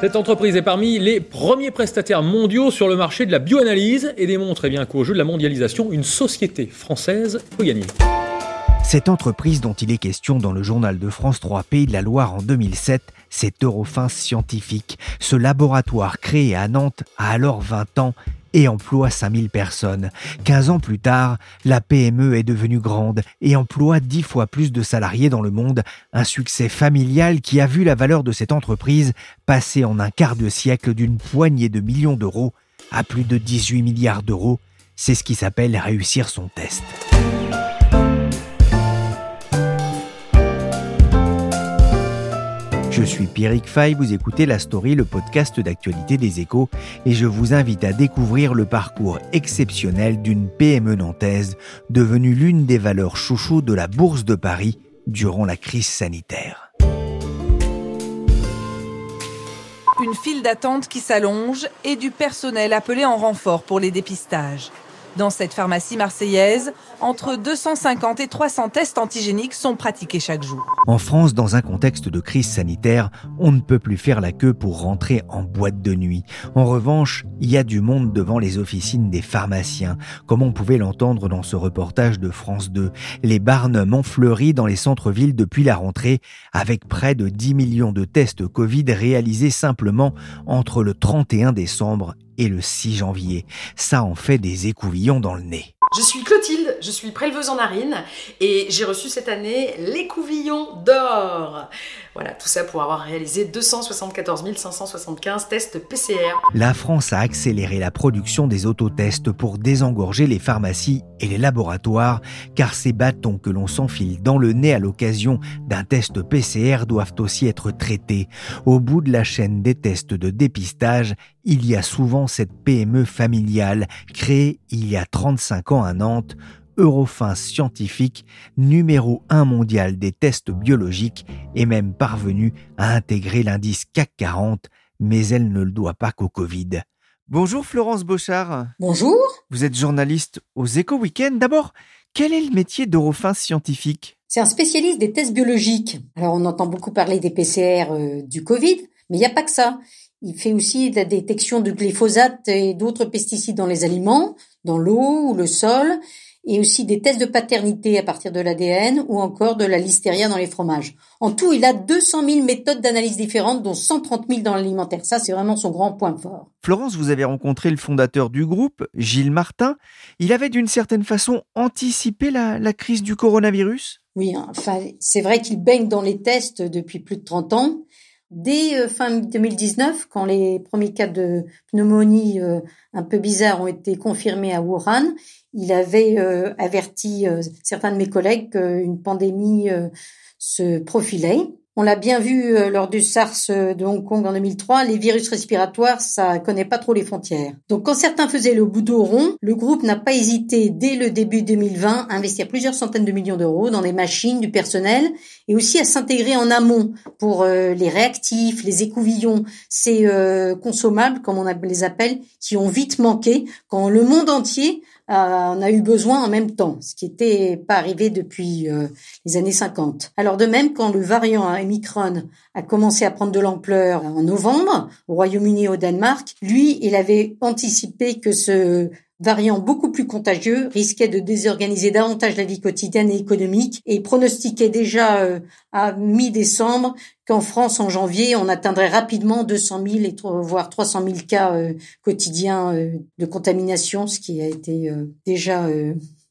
Cette entreprise est parmi les premiers prestataires mondiaux sur le marché de la bioanalyse et démontre eh bien qu'au jeu de la mondialisation, une société française peut gagner. Cette entreprise dont il est question dans le journal de France 3 Pays de la Loire en 2007, c'est Eurofins Scientifique. Ce laboratoire créé à Nantes a alors 20 ans et emploie 5000 personnes. 15 ans plus tard, la PME est devenue grande et emploie 10 fois plus de salariés dans le monde, un succès familial qui a vu la valeur de cette entreprise passer en un quart de siècle d'une poignée de millions d'euros à plus de 18 milliards d'euros. C'est ce qui s'appelle réussir son test. Je suis Pierrick Fay, vous écoutez La Story, le podcast d'actualité des échos, et je vous invite à découvrir le parcours exceptionnel d'une PME nantaise devenue l'une des valeurs chouchous de la Bourse de Paris durant la crise sanitaire. Une file d'attente qui s'allonge et du personnel appelé en renfort pour les dépistages. Dans cette pharmacie marseillaise, entre 250 et 300 tests antigéniques sont pratiqués chaque jour. En France, dans un contexte de crise sanitaire, on ne peut plus faire la queue pour rentrer en boîte de nuit. En revanche, il y a du monde devant les officines des pharmaciens, comme on pouvait l'entendre dans ce reportage de France 2. Les Barnum ont fleuri dans les centres-villes depuis la rentrée, avec près de 10 millions de tests Covid réalisés simplement entre le 31 décembre et le 6 janvier. Ça en fait des écouvillons dans le nez. Je suis Clotilde, je suis préleveuse en narine et j'ai reçu cette année l'écouvillon d'or. Voilà, tout ça pour avoir réalisé 274 575 tests PCR. La France a accéléré la production des autotests pour désengorger les pharmacies et les laboratoires, car ces bâtons que l'on s'enfile dans le nez à l'occasion d'un test PCR doivent aussi être traités. Au bout de la chaîne des tests de dépistage, il y a souvent cette PME familiale créée il y a 35 ans à Nantes, Eurofins scientifique, numéro 1 mondial des tests biologiques, est même parvenue à intégrer l'indice CAC 40, mais elle ne le doit pas qu'au Covid. Bonjour Florence Beauchard. Bonjour. Vous êtes journaliste aux Éco Weekend. D'abord, quel est le métier d'Eurofins scientifique? C'est un spécialiste des tests biologiques. Alors on entend beaucoup parler des PCR euh, du Covid, mais il n'y a pas que ça. Il fait aussi de la détection de glyphosate et d'autres pesticides dans les aliments, dans l'eau ou le sol, et aussi des tests de paternité à partir de l'ADN ou encore de la listeria dans les fromages. En tout, il a 200 000 méthodes d'analyse différentes, dont 130 000 dans l'alimentaire. Ça, c'est vraiment son grand point fort. Florence, vous avez rencontré le fondateur du groupe, Gilles Martin. Il avait d'une certaine façon anticipé la, la crise du coronavirus? Oui, enfin, c'est vrai qu'il baigne dans les tests depuis plus de 30 ans. Dès euh, fin 2019, quand les premiers cas de pneumonie euh, un peu bizarres ont été confirmés à Wuhan, il avait euh, averti certains de mes collègues qu'une pandémie se profilait. On l'a bien vu euh, lors du SARS euh, de Hong Kong en 2003, les virus respiratoires, ça connaît pas trop les frontières. Donc quand certains faisaient le bout rond, le groupe n'a pas hésité dès le début 2020 à investir plusieurs centaines de millions d'euros dans des machines, du personnel et aussi à s'intégrer en amont pour euh, les réactifs, les écouvillons, ces consommables comme on les appelle, qui ont vite manqué quand le monde entier on a eu besoin en même temps, ce qui n'était pas arrivé depuis euh, les années 50. Alors de même, quand le variant Omicron a commencé à prendre de l'ampleur en novembre, au Royaume-Uni et au Danemark, lui, il avait anticipé que ce variant beaucoup plus contagieux, risquait de désorganiser davantage la vie quotidienne et économique et pronostiquait déjà euh, à mi-décembre qu'en France, en janvier, on atteindrait rapidement 200 000 et voire 300 000 cas euh, quotidiens euh, de contamination, ce qui a été déjà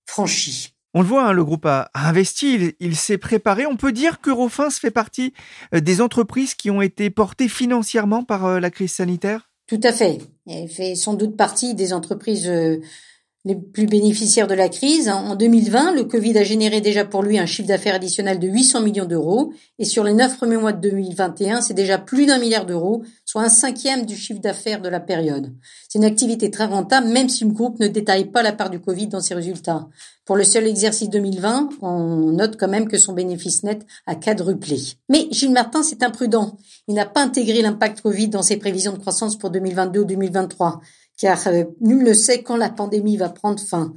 franchi. On le voit, hein, le groupe a, investi, il, s'est préparé. On peut dire qu'Eurofins fait partie des entreprises qui ont été portées financièrement par la crise sanitaire? Tout à fait. Elle fait sans doute partie des entreprises euh, les plus bénéficiaires de la crise. En 2020, le Covid a généré déjà pour lui un chiffre d'affaires additionnel de 800 millions d'euros. Et sur les neuf premiers mois de 2021, c'est déjà plus d'un milliard d'euros, soit un cinquième du chiffre d'affaires de la période. C'est une activité très rentable, même si le groupe ne détaille pas la part du Covid dans ses résultats. Pour le seul exercice 2020, on note quand même que son bénéfice net a quadruplé. Mais Gilles Martin, c'est imprudent. Il n'a pas intégré l'impact Covid dans ses prévisions de croissance pour 2022 ou 2023 car euh, nul ne sait quand la pandémie va prendre fin,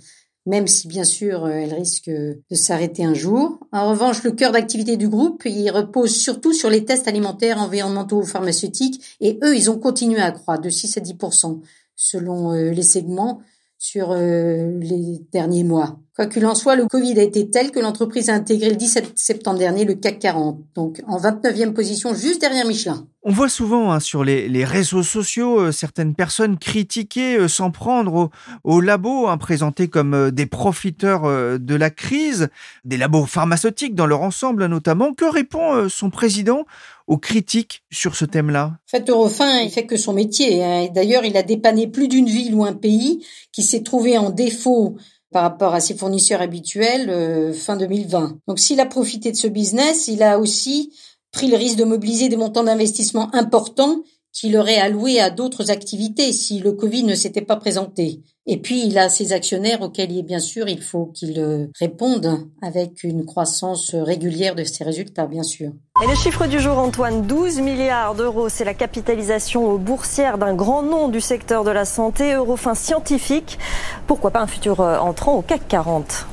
même si bien sûr euh, elle risque de s'arrêter un jour. En revanche, le cœur d'activité du groupe, il repose surtout sur les tests alimentaires, environnementaux, pharmaceutiques, et eux, ils ont continué à croître de 6 à 10% selon euh, les segments sur les derniers mois. Quoi qu'il en soit, le Covid a été tel que l'entreprise a intégré le 17 septembre dernier le CAC 40, donc en 29e position juste derrière Michelin. On voit souvent hein, sur les, réseaux sociaux euh, certaines personnes critiquer, euh, s'en prendre aux, labos, hein, présentés comme euh, des profiteurs de la crise, des labos pharmaceutiques dans leur ensemble notamment. Que répond son président aux critiques sur ce thème-là? En fait, Eurofin, il fait que son métier. Hein. D'ailleurs, il a dépanné plus d'une ville ou un pays qui s'est trouvé en défaut par rapport à ses fournisseurs habituels fin 2020. Donc s'il a profité de ce business, il a aussi pris le risque de mobiliser des montants d'investissement importants qu'il aurait alloués à d'autres activités si le Covid ne s'était pas présenté. Et puis, il a ses actionnaires auxquels, bien sûr, il faut qu'il euh, réponde avec une croissance régulière de ses résultats, bien sûr. Et le chiffre du jour, Antoine, 12 milliards d'euros, c'est la capitalisation boursière d'un grand nom du secteur de la santé, Eurofin Scientifique. Pourquoi pas un futur euh, entrant au CAC 40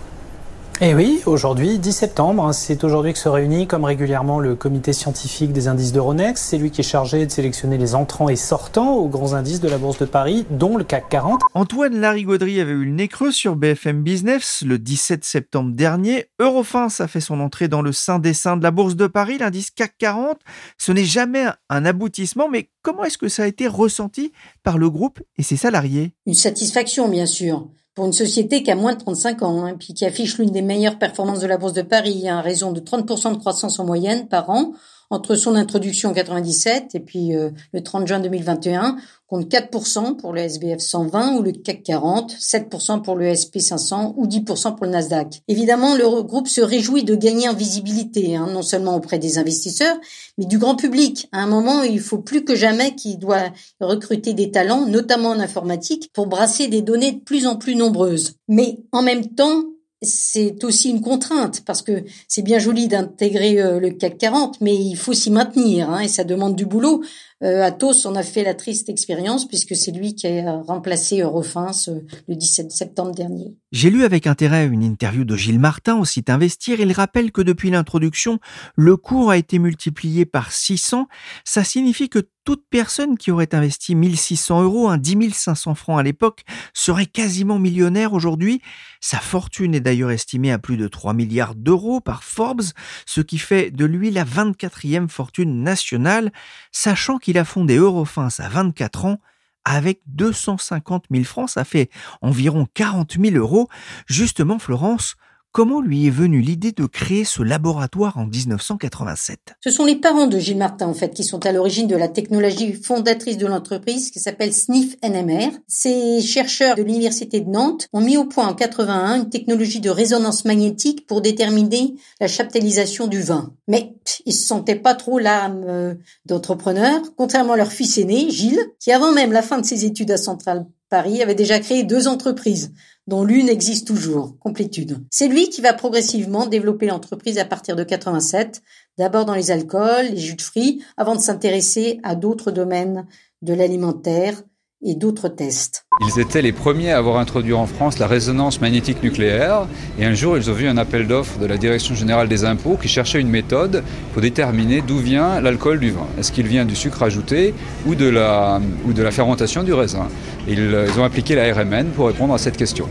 eh oui, aujourd'hui, 10 septembre, hein, c'est aujourd'hui que se réunit comme régulièrement le comité scientifique des indices d'Euronext. C'est lui qui est chargé de sélectionner les entrants et sortants aux grands indices de la Bourse de Paris, dont le CAC 40. Antoine Larigauderie avait eu le nez creux sur BFM Business le 17 septembre dernier. Eurofins a fait son entrée dans le sein des seins de la Bourse de Paris, l'indice CAC 40. Ce n'est jamais un aboutissement, mais comment est-ce que ça a été ressenti par le groupe et ses salariés? Une satisfaction, bien sûr pour une société qui a moins de 35 ans, hein, puis qui affiche l'une des meilleures performances de la Bourse de Paris, à raison de 30% de croissance en moyenne par an, entre son introduction en 97 et puis euh, le 30 juin 2021, compte 4% pour le SBF 120 ou le CAC 40, 7% pour le SP 500 ou 10% pour le Nasdaq. Évidemment, le groupe se réjouit de gagner en visibilité, hein, non seulement auprès des investisseurs, mais du grand public. À un moment, il faut plus que jamais qu'il doit recruter des talents, notamment en informatique, pour brasser des données de plus en plus nombreuses. Mais en même temps, c'est aussi une contrainte parce que c'est bien joli d'intégrer euh, le CAC 40, mais il faut s'y maintenir hein, et ça demande du boulot. Euh, Athos, on a fait la triste expérience puisque c'est lui qui a remplacé Eurofins euh, le 17 septembre dernier. J'ai lu avec intérêt une interview de Gilles Martin au site Investir. Il rappelle que depuis l'introduction, le cours a été multiplié par 600. Ça signifie que toute personne qui aurait investi 1600 euros, un 10 500 francs à l'époque, serait quasiment millionnaire aujourd'hui. Sa fortune est d'ailleurs estimée à plus de 3 milliards d'euros par Forbes, ce qui fait de lui la 24e fortune nationale, sachant qu'il a fondé Eurofins à 24 ans avec 250 000 francs, ça fait environ 40 000 euros. Justement, Florence, Comment lui est venue l'idée de créer ce laboratoire en 1987 Ce sont les parents de Gilles Martin, en fait, qui sont à l'origine de la technologie fondatrice de l'entreprise qui s'appelle SNIF NMR. Ces chercheurs de l'Université de Nantes ont mis au point en 81 une technologie de résonance magnétique pour déterminer la chaptalisation du vin. Mais ils se sentaient pas trop l'âme euh, d'entrepreneur, contrairement à leur fils aîné, Gilles, qui avant même la fin de ses études à Centrale Paris avait déjà créé deux entreprises, dont l'une existe toujours, Complétude. C'est lui qui va progressivement développer l'entreprise à partir de 87, d'abord dans les alcools, les jus de fruits, avant de s'intéresser à d'autres domaines de l'alimentaire, et d'autres tests. Ils étaient les premiers à avoir introduit en France la résonance magnétique nucléaire et un jour ils ont vu un appel d'offres de la Direction générale des impôts qui cherchait une méthode pour déterminer d'où vient l'alcool du vin. Est-ce qu'il vient du sucre ajouté ou de la, ou de la fermentation du raisin? Ils, ils ont appliqué la RMN pour répondre à cette question.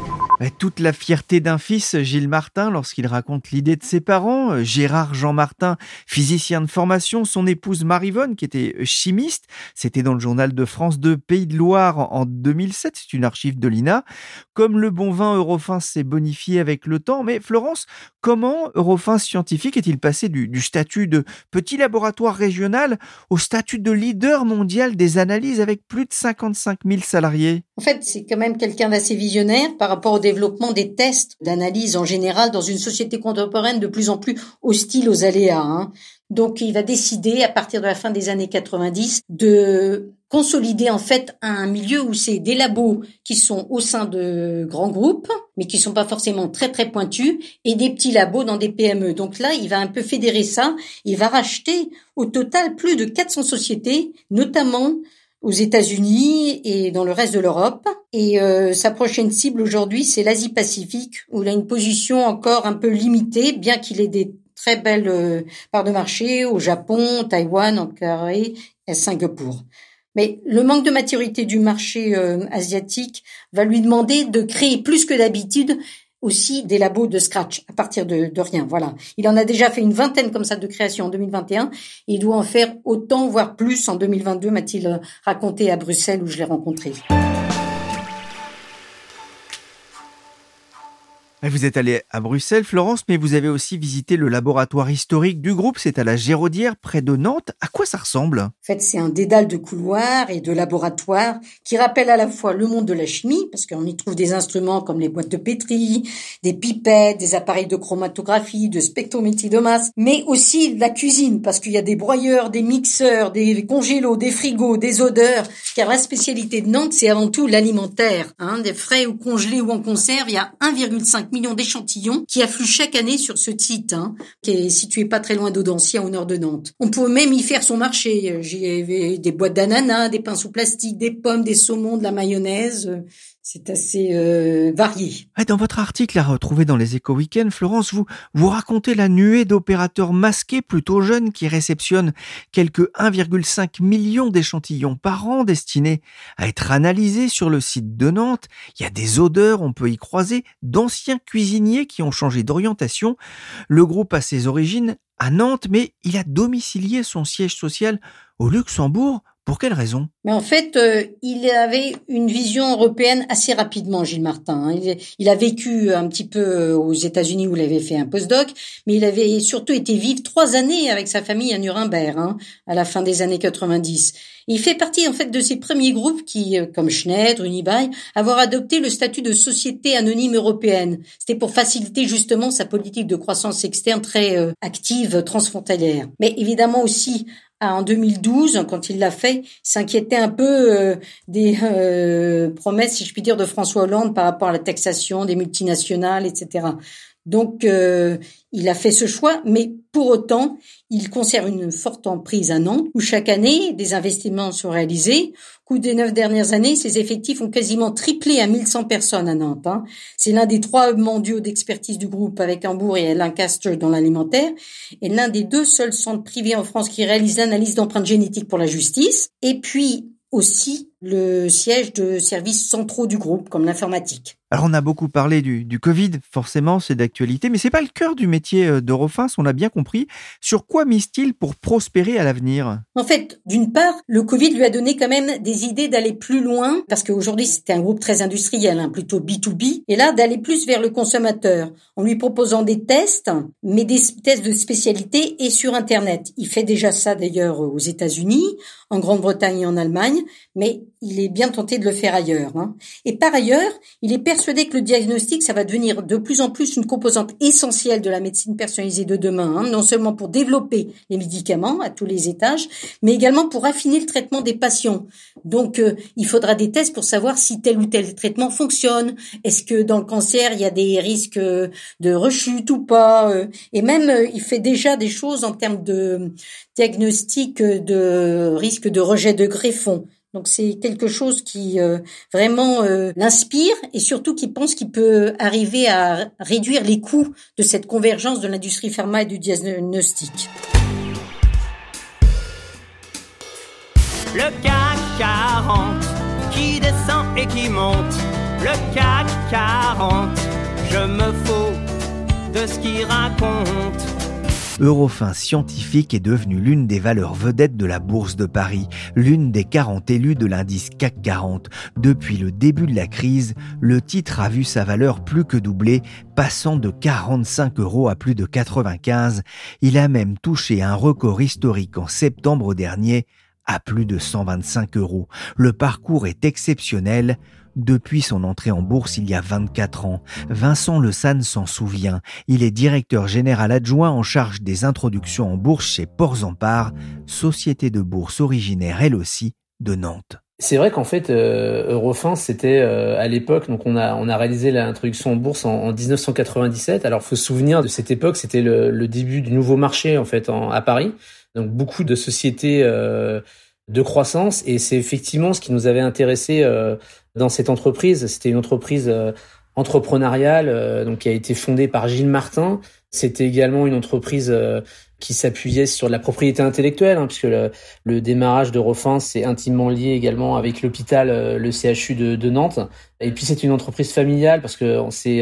Toute la fierté d'un fils, Gilles Martin, lorsqu'il raconte l'idée de ses parents. Gérard Jean Martin, physicien de formation, son épouse Marivonne, qui était chimiste. C'était dans le journal de France 2 Pays de Loire en 2007. C'est une archive de l'INA. Comme le bon vin, Eurofins s'est bonifié avec le temps. Mais Florence, comment Eurofins scientifique est-il passé du, du statut de petit laboratoire régional au statut de leader mondial des analyses avec plus de 55 000 salariés? En fait, c'est quand même quelqu'un d'assez visionnaire par rapport au développement des tests d'analyse en général dans une société contemporaine de plus en plus hostile aux aléas. Hein. Donc, il va décider, à partir de la fin des années 90, de consolider en fait un milieu où c'est des labos qui sont au sein de grands groupes, mais qui sont pas forcément très très pointus, et des petits labos dans des PME. Donc là, il va un peu fédérer ça. Il va racheter au total plus de 400 sociétés, notamment aux États-Unis et dans le reste de l'Europe. Et euh, sa prochaine cible aujourd'hui, c'est l'Asie-Pacifique, où il a une position encore un peu limitée, bien qu'il ait des très belles euh, parts de marché au Japon, Taïwan, en Corée et Singapour. Mais le manque de maturité du marché euh, asiatique va lui demander de créer plus que d'habitude aussi des labos de scratch à partir de, rien. Voilà. Il en a déjà fait une vingtaine comme ça de création en 2021 et il doit en faire autant, voire plus en 2022, m'a-t-il raconté à Bruxelles où je l'ai rencontré. Vous êtes allé à Bruxelles, Florence, mais vous avez aussi visité le laboratoire historique du groupe. C'est à la Géraudière, près de Nantes. À quoi ça ressemble? En fait, c'est un dédale de couloirs et de laboratoires qui rappelle à la fois le monde de la chimie, parce qu'on y trouve des instruments comme les boîtes de pétri, des pipettes, des appareils de chromatographie, de spectrométrie de masse, mais aussi la cuisine, parce qu'il y a des broyeurs, des mixeurs, des congélos, des frigos, des odeurs. Car la spécialité de Nantes, c'est avant tout l'alimentaire. Hein, des frais ou congelés ou en conserve, il y a 1,5 millions d'échantillons qui affluent chaque année sur ce site, hein, qui est situé pas très loin d'Audencia, au nord de Nantes. On peut même y faire son marché. J'y avais des boîtes d'ananas, des pinceaux plastiques, des pommes, des saumons, de la mayonnaise. C'est assez euh, varié. Dans votre article à retrouver dans les éco week Florence, vous, vous racontez la nuée d'opérateurs masqués plutôt jeunes qui réceptionnent quelques 1,5 million d'échantillons par an destinés à être analysés sur le site de Nantes. Il y a des odeurs, on peut y croiser d'anciens cuisiniers qui ont changé d'orientation. Le groupe a ses origines à Nantes, mais il a domicilié son siège social au Luxembourg. Pour quelle raison? Mais en fait, euh, il avait une vision européenne assez rapidement, Gilles Martin. Hein. Il, a vécu un petit peu euh, aux États-Unis où il avait fait un postdoc, mais il avait surtout été vivre trois années avec sa famille à Nuremberg, hein, à la fin des années 90. Il fait partie en fait de ces premiers groupes qui, euh, comme Schneider, Unibail, avoir adopté le statut de société anonyme européenne. C'était pour faciliter justement sa politique de croissance externe très active, transfrontalière. Mais évidemment aussi en 2012, quand il l'a fait, s'inquiétait un peu euh, des euh, promesses, si je puis dire, de François Hollande par rapport à la taxation des multinationales, etc. Donc, euh, il a fait ce choix, mais pour autant, il conserve une forte emprise à Nantes, où chaque année, des investissements sont réalisés. Au cours des neuf dernières années, ses effectifs ont quasiment triplé à 1100 personnes à Nantes. Hein. C'est l'un des trois mondiaux d'expertise du groupe avec Hambourg et Lancaster dans l'alimentaire, et l'un des deux seuls centres privés en France qui réalisent l'analyse d'empreintes génétiques pour la justice. Et puis, aussi le siège de services centraux du groupe, comme l'informatique. Alors on a beaucoup parlé du, du Covid, forcément c'est d'actualité, mais c'est pas le cœur du métier euh, d'Eurofins, on a bien compris. Sur quoi mise-t-il pour prospérer à l'avenir? En fait, d'une part, le Covid lui a donné quand même des idées d'aller plus loin, parce qu'aujourd'hui c'était un groupe très industriel, hein, plutôt B2B, et là d'aller plus vers le consommateur, en lui proposant des tests, mais des tests de spécialité et sur Internet. Il fait déjà ça d'ailleurs aux États-Unis, en Grande-Bretagne et en Allemagne, mais il est bien tenté de le faire ailleurs. Hein. Et par ailleurs, il est persuadé que le diagnostic, ça va devenir de plus en plus une composante essentielle de la médecine personnalisée de demain, hein, non seulement pour développer les médicaments à tous les étages, mais également pour affiner le traitement des patients. Donc, euh, il faudra des tests pour savoir si tel ou tel traitement fonctionne. Est-ce que dans le cancer, il y a des risques de rechute ou pas euh, Et même, euh, il fait déjà des choses en termes de diagnostic de risque de rejet de greffon. Donc c'est quelque chose qui euh, vraiment euh, l'inspire et surtout qui pense qu'il peut arriver à réduire les coûts de cette convergence de l'industrie pharma et du diagnostic. Le CAC 40 qui descend et qui monte le CAC 40. Je me fous de ce qu'il raconte. Eurofin Scientifique est devenu l'une des valeurs vedettes de la Bourse de Paris, l'une des 40 élus de l'indice CAC 40. Depuis le début de la crise, le titre a vu sa valeur plus que doubler, passant de 45 euros à plus de 95. Il a même touché un record historique en septembre dernier à plus de 125 euros. Le parcours est exceptionnel. Depuis son entrée en bourse il y a 24 ans, Vincent Le San s'en souvient. Il est directeur général adjoint en charge des introductions en bourse chez Porzampar, société de bourse originaire elle aussi de Nantes. C'est vrai qu'en fait, euh, Eurofin, c'était euh, à l'époque, donc on a on a réalisé l'introduction en bourse en, 1997. Alors, faut se souvenir de cette époque, c'était le, début du nouveau marché en fait à Paris. Donc beaucoup de sociétés euh, de croissance et c'est effectivement ce qui nous avait intéressé euh, dans cette entreprise. C'était une entreprise euh, entrepreneuriale euh, donc qui a été fondée par Gilles Martin. C'était également une entreprise qui s'appuyait sur la propriété intellectuelle, hein, puisque le, le, démarrage de Refin c'est intimement lié également avec l'hôpital, le CHU de, de, Nantes. Et puis c'est une entreprise familiale parce que c'est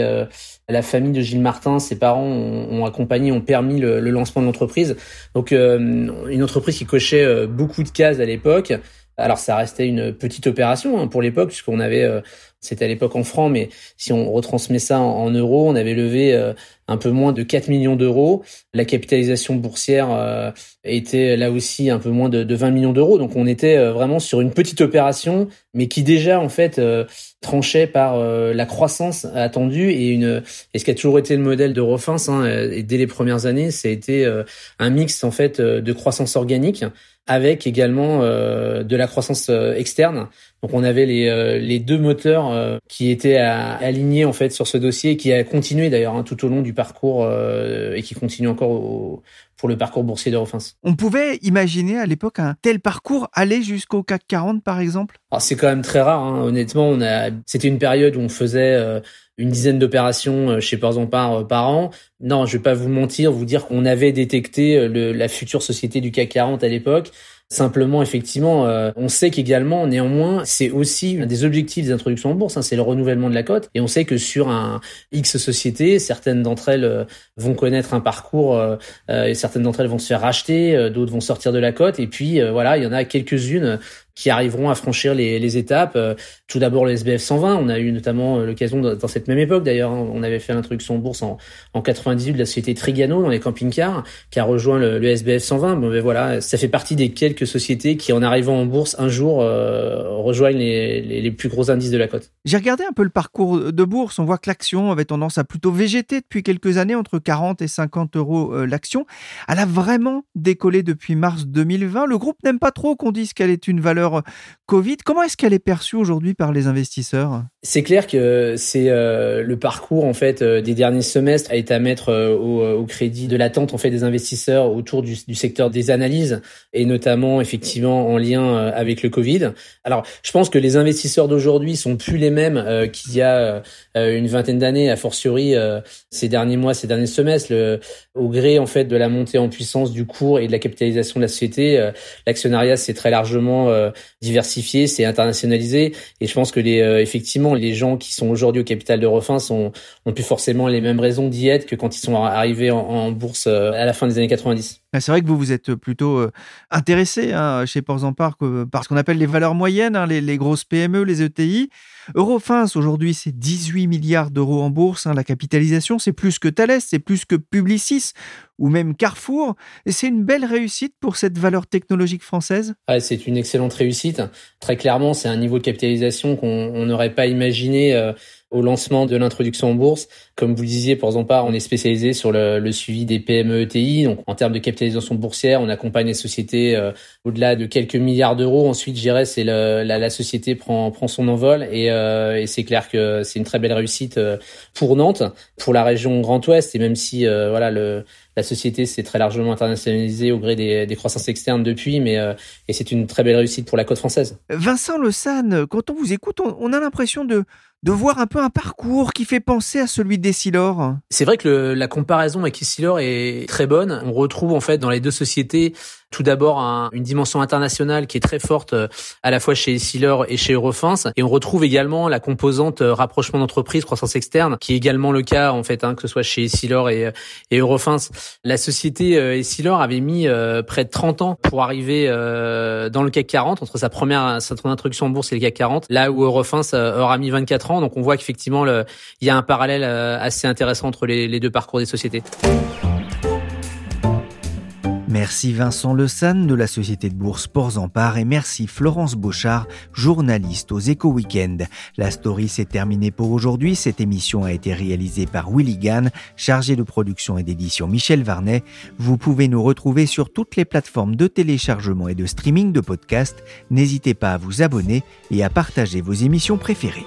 la famille de Gilles Martin, ses parents ont, accompagné, ont permis le, le lancement de l'entreprise. Donc une entreprise qui cochait beaucoup de cases à l'époque. Alors ça restait une petite opération hein, pour l'époque puisqu'on avait, euh, c'était à l'époque en francs, mais si on retransmet ça en, euros, on avait levé euh, un peu moins de 4 millions d'euros. La capitalisation boursière euh, était là aussi un peu moins de, de 20 millions d'euros. Donc on était vraiment sur une petite opération, mais qui déjà en fait tranchait par la croissance attendue et une et ce qui a toujours été le modèle de Refins hein, et dès les premières années, ça a été un mix en fait de croissance organique avec également euh, de la croissance euh, externe. Donc on avait les, euh, les deux moteurs qui étaient alignés en fait sur ce dossier, qui a continué d'ailleurs hein, tout au long du parcours et qui continue encore pour le parcours boursier d'Eurofins. On pouvait imaginer à l'époque un tel parcours aller jusqu'au CAC 40 par exemple? C'est quand même très rare, hein. honnêtement. On a, c'était une période où on faisait une dizaine d'opérations chez Porzampar par an. Non, je vais pas vous mentir, vous dire qu'on avait détecté le, la future société du CAC 40 à l'époque. Simplement, effectivement, euh, on sait qu'également, néanmoins, c'est aussi un des objectifs des introductions en bourse, hein, c'est le renouvellement de la cote. Et on sait que sur un X société, certaines d'entre elles euh, vont connaître un parcours euh, et certaines d'entre elles vont se faire racheter, d'autres vont sortir de la cote. Et puis, voilà, il y en a quelques-unes qui arriveront à franchir les, étapes. Euh, tout d'abord le SBF 120, on a eu notamment euh, l'occasion dans cette même époque d'ailleurs, hein, on avait fait l'introduction en bourse en, en 98 de la société Trigano dans les camping-cars, qui a rejoint le, le SBF 120. Bon, ben voilà, ça fait partie des quelques sociétés qui, en arrivant en bourse un jour, euh, rejoignent les, les, plus gros indices de la cote. J'ai regardé un peu le parcours de bourse. On voit que l'action avait tendance à plutôt végéter depuis quelques années, entre 40 et 50 euros l'action. Elle a vraiment décollé depuis mars 2020. Le groupe n'aime pas trop qu'on dise qu'elle est une valeur Covid. Comment est-ce qu'elle est perçue aujourd'hui par les investisseurs? C'est clair que c'est euh, le parcours en fait euh, des derniers semestres a été à mettre euh, au, crédit de l'attente en fait des investisseurs autour du, secteur des analyses et notamment effectivement en lien avec le Covid. Alors, je pense que les investisseurs d'aujourd'hui sont plus les mêmes qu'il y a une vingtaine d'années, a fortiori ces derniers mois, ces derniers semestres, au gré en fait de la montée en puissance du cours et de la capitalisation de la société, l'actionnariat s'est très largement diversifié, c'est internationalisé. Et je pense que les, euh, effectivement, les gens qui sont aujourd'hui au capital de Refin sont, ont plus forcément les mêmes raisons d'y être que quand ils sont arrivés en, bourse euh, à la fin des années 90. Ah, c'est vrai que vous vous êtes plutôt euh, intéressé hein, chez Porzampar par ce qu'on appelle les valeurs moyennes, hein, les, les, grosses PME, les ETI. Eurofins, aujourd'hui, c'est 18 milliards d'euros en bourse. Hein, la capitalisation, c'est plus que Thales, c'est plus que Publicis ou même Carrefour. C'est une belle réussite pour cette valeur technologique française C'est une excellente réussite. Très clairement, c'est un niveau de capitalisation qu'on n'aurait pas imaginé euh, au lancement de l'introduction en bourse. Comme vous le disiez, pour Zampar, on est spécialisé sur le, suivi des PME ETI. Donc, en termes de capitalisation boursière, on accompagne les sociétés euh, au-delà de quelques milliards d'euros. Ensuite, je dirais, c'est la, société prend, prend son envol et, euh, et c'est clair que c'est une très belle réussite pour Nantes, pour la région Grand Ouest. Et même si, voilà, le la société s'est très largement internationalisée au gré des, des croissances externes depuis, mais et c'est une très belle réussite pour la côte française. Vincent Le San, quand on vous écoute, on, on a l'impression de de voir un peu un parcours qui fait penser à celui d'Essilor. C'est vrai que le, la comparaison avec Essilor est très bonne. On retrouve en fait dans les deux sociétés tout d'abord un, une dimension internationale qui est très forte euh, à la fois chez Essilor et chez Eurofins et on retrouve également la composante euh, rapprochement d'entreprise, croissance externe qui est également le cas en fait hein, que ce soit chez Essilor et, euh, et Eurofins. La société Essilor avait mis près de 30 ans pour arriver dans le CAC 40 entre sa première sa introduction en bourse et le CAC 40 là où Eurofins aura mis 24 ans donc on voit qu'effectivement il y a un parallèle assez intéressant entre les, les deux parcours des sociétés. Merci Vincent Le de la société de bourse Sports en Part et merci Florence Beauchard, journaliste aux Éco Weekend. La story s'est terminée pour aujourd'hui. Cette émission a été réalisée par Willy Gann, chargé de production et d'édition Michel Varnet. Vous pouvez nous retrouver sur toutes les plateformes de téléchargement et de streaming de podcasts. N'hésitez pas à vous abonner et à partager vos émissions préférées.